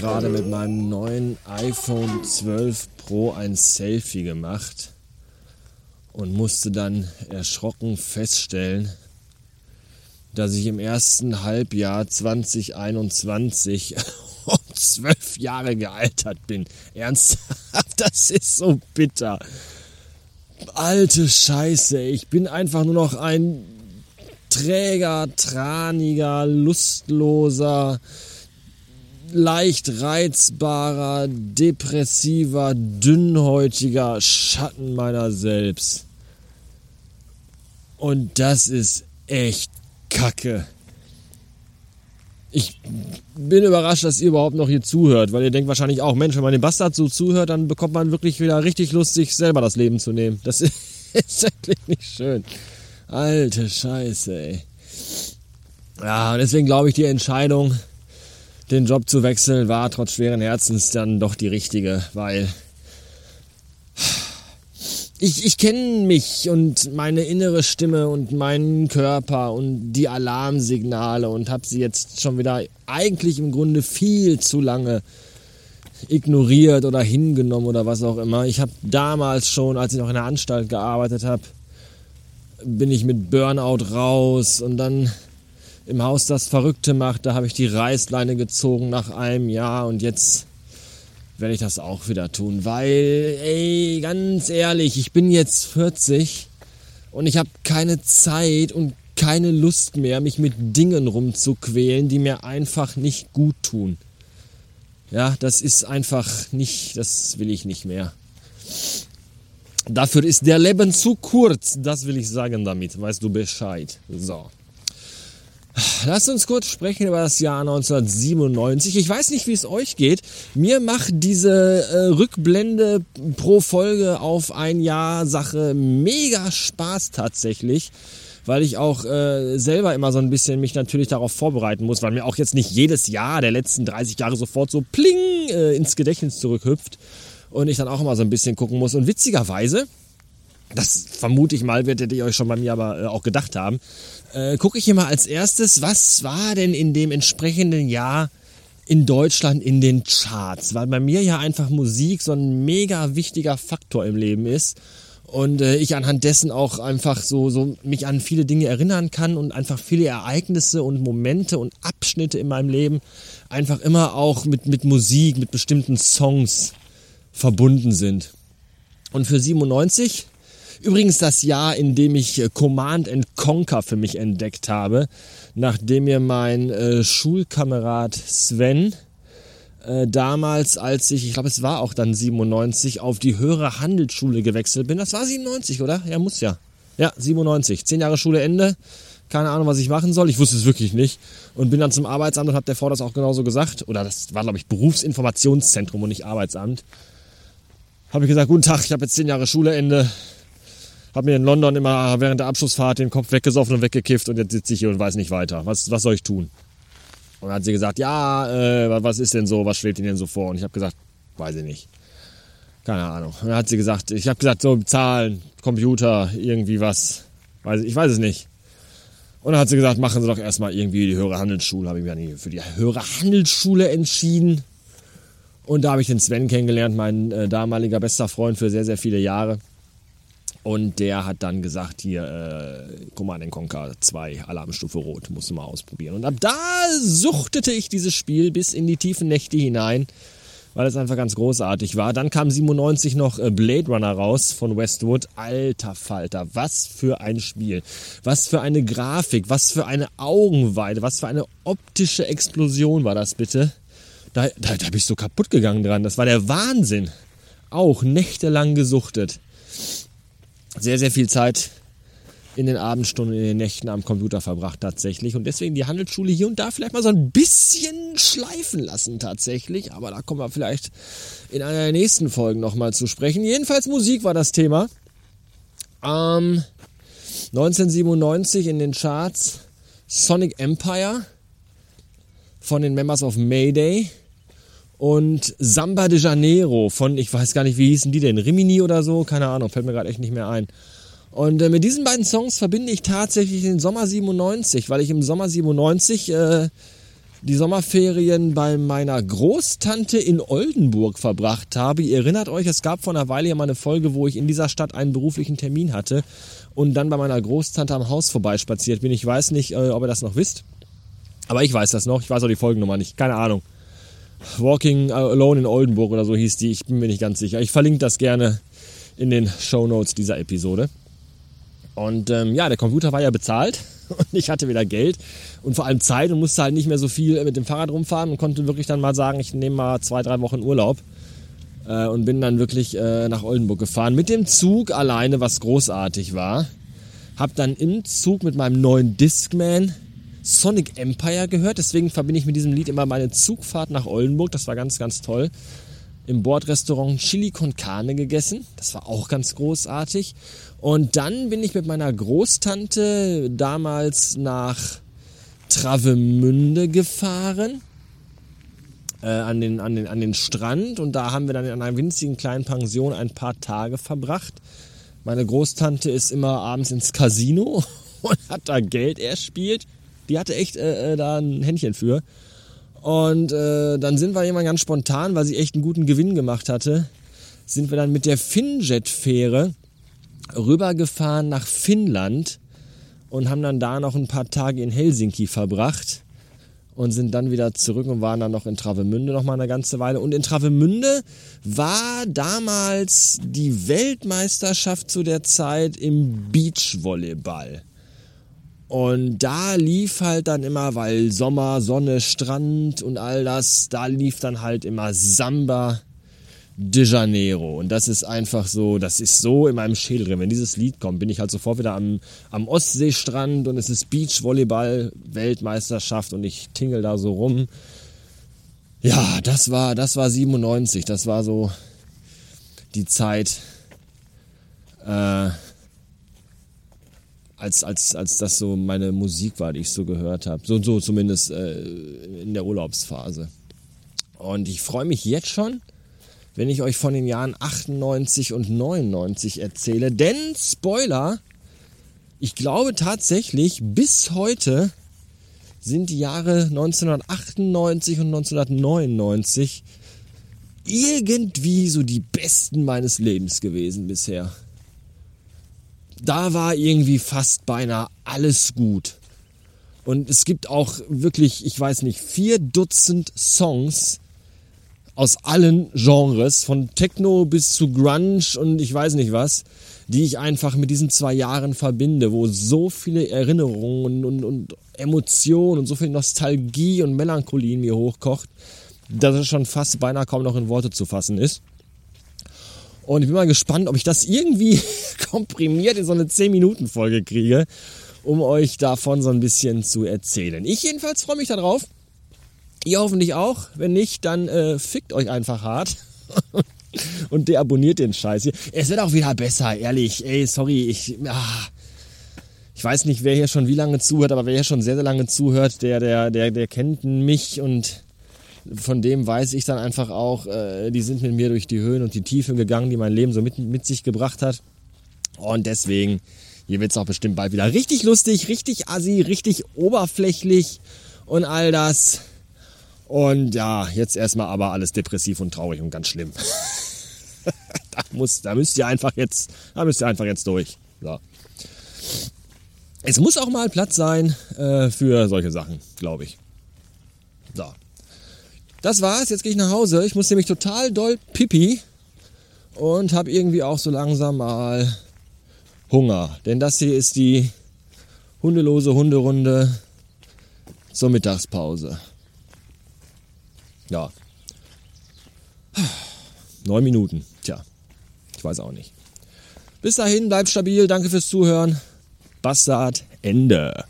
gerade mit meinem neuen iPhone 12 Pro ein Selfie gemacht und musste dann erschrocken feststellen, dass ich im ersten Halbjahr 2021 um zwölf Jahre gealtert bin. Ernsthaft, das ist so bitter. Alte Scheiße, ich bin einfach nur noch ein träger, traniger, lustloser, leicht reizbarer, depressiver, dünnhäutiger Schatten meiner selbst. Und das ist echt Kacke. Ich bin überrascht, dass ihr überhaupt noch hier zuhört, weil ihr denkt wahrscheinlich auch, Mensch, wenn man dem Bastard so zuhört, dann bekommt man wirklich wieder richtig Lust, sich selber das Leben zu nehmen. Das ist, wirklich nicht schön. Alte Scheiße, ey. Ja, deswegen glaube ich, die Entscheidung, den Job zu wechseln, war trotz schweren Herzens dann doch die richtige, weil ich, ich kenne mich und meine innere Stimme und meinen Körper und die Alarmsignale und habe sie jetzt schon wieder eigentlich im Grunde viel zu lange ignoriert oder hingenommen oder was auch immer. Ich habe damals schon, als ich noch in der Anstalt gearbeitet habe, bin ich mit Burnout raus und dann im Haus das Verrückte macht, da habe ich die Reißleine gezogen nach einem Jahr und jetzt werde ich das auch wieder tun, weil, ey, ganz ehrlich, ich bin jetzt 40 und ich habe keine Zeit und keine Lust mehr, mich mit Dingen rumzuquälen, die mir einfach nicht gut tun. Ja, das ist einfach nicht, das will ich nicht mehr. Dafür ist der Leben zu kurz, das will ich sagen damit, weißt du Bescheid. So. Lasst uns kurz sprechen über das Jahr 1997. Ich weiß nicht, wie es euch geht. Mir macht diese äh, Rückblende pro Folge auf ein Jahr Sache mega Spaß tatsächlich weil ich auch äh, selber immer so ein bisschen mich natürlich darauf vorbereiten muss, weil mir auch jetzt nicht jedes Jahr der letzten 30 Jahre sofort so pling äh, ins Gedächtnis zurückhüpft und ich dann auch immer so ein bisschen gucken muss. Und witzigerweise, das vermute ich mal, werdet ihr euch schon bei mir aber äh, auch gedacht haben, äh, gucke ich hier mal als erstes, was war denn in dem entsprechenden Jahr in Deutschland in den Charts? Weil bei mir ja einfach Musik so ein mega wichtiger Faktor im Leben ist und äh, ich anhand dessen auch einfach so, so mich an viele Dinge erinnern kann und einfach viele Ereignisse und Momente und Abschnitte in meinem Leben einfach immer auch mit, mit Musik, mit bestimmten Songs verbunden sind. Und für 97 Übrigens das Jahr, in dem ich äh, Command and Conquer für mich entdeckt habe, nachdem mir mein äh, Schulkamerad Sven äh, damals, als ich, ich glaube es war auch dann 97, auf die höhere Handelsschule gewechselt bin. Das war 97, oder? Ja, muss ja. Ja, 97. Zehn Jahre Schule Ende. Keine Ahnung, was ich machen soll. Ich wusste es wirklich nicht. Und bin dann zum Arbeitsamt und habe der Frau das auch genauso gesagt. Oder das war, glaube ich, Berufsinformationszentrum und nicht Arbeitsamt. Habe ich gesagt, guten Tag, ich habe jetzt zehn Jahre Schule Ende habe mir in London immer während der Abschlussfahrt den Kopf weggesoffen und weggekifft und jetzt sitze ich hier und weiß nicht weiter. Was, was soll ich tun? Und dann hat sie gesagt, ja, äh, was ist denn so, was schwebt Ihnen denn so vor? Und ich habe gesagt, weiß ich nicht. Keine Ahnung. Und dann hat sie gesagt, ich habe gesagt, so Zahlen, Computer, irgendwie was. Weiß, ich weiß es nicht. Und dann hat sie gesagt, machen Sie doch erstmal irgendwie die höhere Handelsschule. Habe ich mich für die höhere Handelsschule entschieden. Und da habe ich den Sven kennengelernt, mein äh, damaliger bester Freund für sehr, sehr viele Jahre. Und der hat dann gesagt, hier, äh, Command Conquer 2, Alarmstufe Rot, musst du mal ausprobieren. Und ab da suchtete ich dieses Spiel bis in die tiefen Nächte hinein, weil es einfach ganz großartig war. Dann kam 97 noch äh, Blade Runner raus von Westwood. Alter Falter, was für ein Spiel. Was für eine Grafik, was für eine Augenweide, was für eine optische Explosion war das bitte. Da, da, da bin ich so kaputt gegangen dran. Das war der Wahnsinn. Auch nächtelang gesuchtet sehr, sehr viel Zeit in den Abendstunden, in den Nächten am Computer verbracht tatsächlich und deswegen die Handelsschule hier und da vielleicht mal so ein bisschen schleifen lassen tatsächlich, aber da kommen wir vielleicht in einer der nächsten Folgen nochmal zu sprechen. Jedenfalls Musik war das Thema. Ähm, 1997 in den Charts Sonic Empire von den Members of Mayday und Samba de Janeiro von, ich weiß gar nicht, wie hießen die denn, Rimini oder so, keine Ahnung, fällt mir gerade echt nicht mehr ein. Und äh, mit diesen beiden Songs verbinde ich tatsächlich den Sommer 97, weil ich im Sommer 97 äh, die Sommerferien bei meiner Großtante in Oldenburg verbracht habe. Ihr erinnert euch, es gab vor einer Weile ja mal eine Folge, wo ich in dieser Stadt einen beruflichen Termin hatte und dann bei meiner Großtante am Haus vorbeispaziert bin. Ich weiß nicht, äh, ob ihr das noch wisst, aber ich weiß das noch. Ich weiß auch die Folgennummer nicht. Keine Ahnung. Walking Alone in Oldenburg oder so hieß die. Ich bin mir nicht ganz sicher. Ich verlinke das gerne in den Show Notes dieser Episode. Und ähm, ja, der Computer war ja bezahlt und ich hatte wieder Geld und vor allem Zeit und musste halt nicht mehr so viel mit dem Fahrrad rumfahren und konnte wirklich dann mal sagen, ich nehme mal zwei, drei Wochen Urlaub äh, und bin dann wirklich äh, nach Oldenburg gefahren mit dem Zug alleine, was großartig war. Hab dann im Zug mit meinem neuen Discman Sonic Empire gehört, deswegen verbinde ich mit diesem Lied immer meine Zugfahrt nach Oldenburg. Das war ganz, ganz toll im Bordrestaurant Chili con Carne gegessen. Das war auch ganz großartig. Und dann bin ich mit meiner Großtante damals nach Travemünde gefahren. Äh, an, den, an, den, an den Strand und da haben wir dann in einer winzigen kleinen Pension ein paar Tage verbracht. Meine Großtante ist immer abends ins Casino und hat da Geld erspielt. Die hatte echt äh, äh da ein Händchen für. Und äh, dann sind wir jemand ganz spontan, weil sie echt einen guten Gewinn gemacht hatte, sind wir dann mit der Finnjet-Fähre rübergefahren nach Finnland und haben dann da noch ein paar Tage in Helsinki verbracht und sind dann wieder zurück und waren dann noch in Travemünde noch mal eine ganze Weile. Und in Travemünde war damals die Weltmeisterschaft zu der Zeit im Beachvolleyball. Und da lief halt dann immer, weil Sommer, Sonne, Strand und all das, da lief dann halt immer Samba de Janeiro. Und das ist einfach so, das ist so in meinem Schädel drin. Wenn dieses Lied kommt, bin ich halt sofort wieder am, am Ostseestrand und es ist Beachvolleyball, Weltmeisterschaft und ich tingel da so rum. Ja, das war, das war 97. Das war so die Zeit, äh, als, als, als das so meine Musik war, die ich so gehört habe. So, so zumindest äh, in der Urlaubsphase. Und ich freue mich jetzt schon, wenn ich euch von den Jahren 98 und 99 erzähle. Denn, Spoiler, ich glaube tatsächlich, bis heute sind die Jahre 1998 und 1999 irgendwie so die besten meines Lebens gewesen bisher da war irgendwie fast beinahe alles gut. Und es gibt auch wirklich, ich weiß nicht, vier Dutzend Songs aus allen Genres, von Techno bis zu Grunge und ich weiß nicht was, die ich einfach mit diesen zwei Jahren verbinde, wo so viele Erinnerungen und, und Emotionen und so viel Nostalgie und Melancholie in mir hochkocht, dass es schon fast beinahe kaum noch in Worte zu fassen ist. Und ich bin mal gespannt, ob ich das irgendwie komprimiert in so eine 10-Minuten-Folge kriege, um euch davon so ein bisschen zu erzählen. Ich jedenfalls freue mich darauf. Ihr hoffentlich auch. Wenn nicht, dann äh, fickt euch einfach hart. und deabonniert den Scheiß hier. Es wird auch wieder besser, ehrlich. Ey, sorry, ich. Ah, ich weiß nicht, wer hier schon wie lange zuhört, aber wer hier schon sehr, sehr lange zuhört, der, der, der, der kennt mich und von dem weiß ich dann einfach auch, äh, die sind mit mir durch die Höhen und die Tiefen gegangen, die mein Leben so mit, mit sich gebracht hat. Und deswegen, hier wird es auch bestimmt bald wieder richtig lustig, richtig assi, richtig oberflächlich und all das. Und ja, jetzt erstmal aber alles depressiv und traurig und ganz schlimm. da, muss, da müsst ihr einfach jetzt, da müsst ihr einfach jetzt durch. So. Es muss auch mal Platz sein äh, für solche Sachen, glaube ich. So. Das war's, jetzt gehe ich nach Hause. Ich muss nämlich total doll pipi und habe irgendwie auch so langsam mal Hunger. Denn das hier ist die hundelose Hunderunde zur Mittagspause. Ja. Neun Minuten. Tja, ich weiß auch nicht. Bis dahin, bleibt stabil. Danke fürs Zuhören. Bastard, Ende.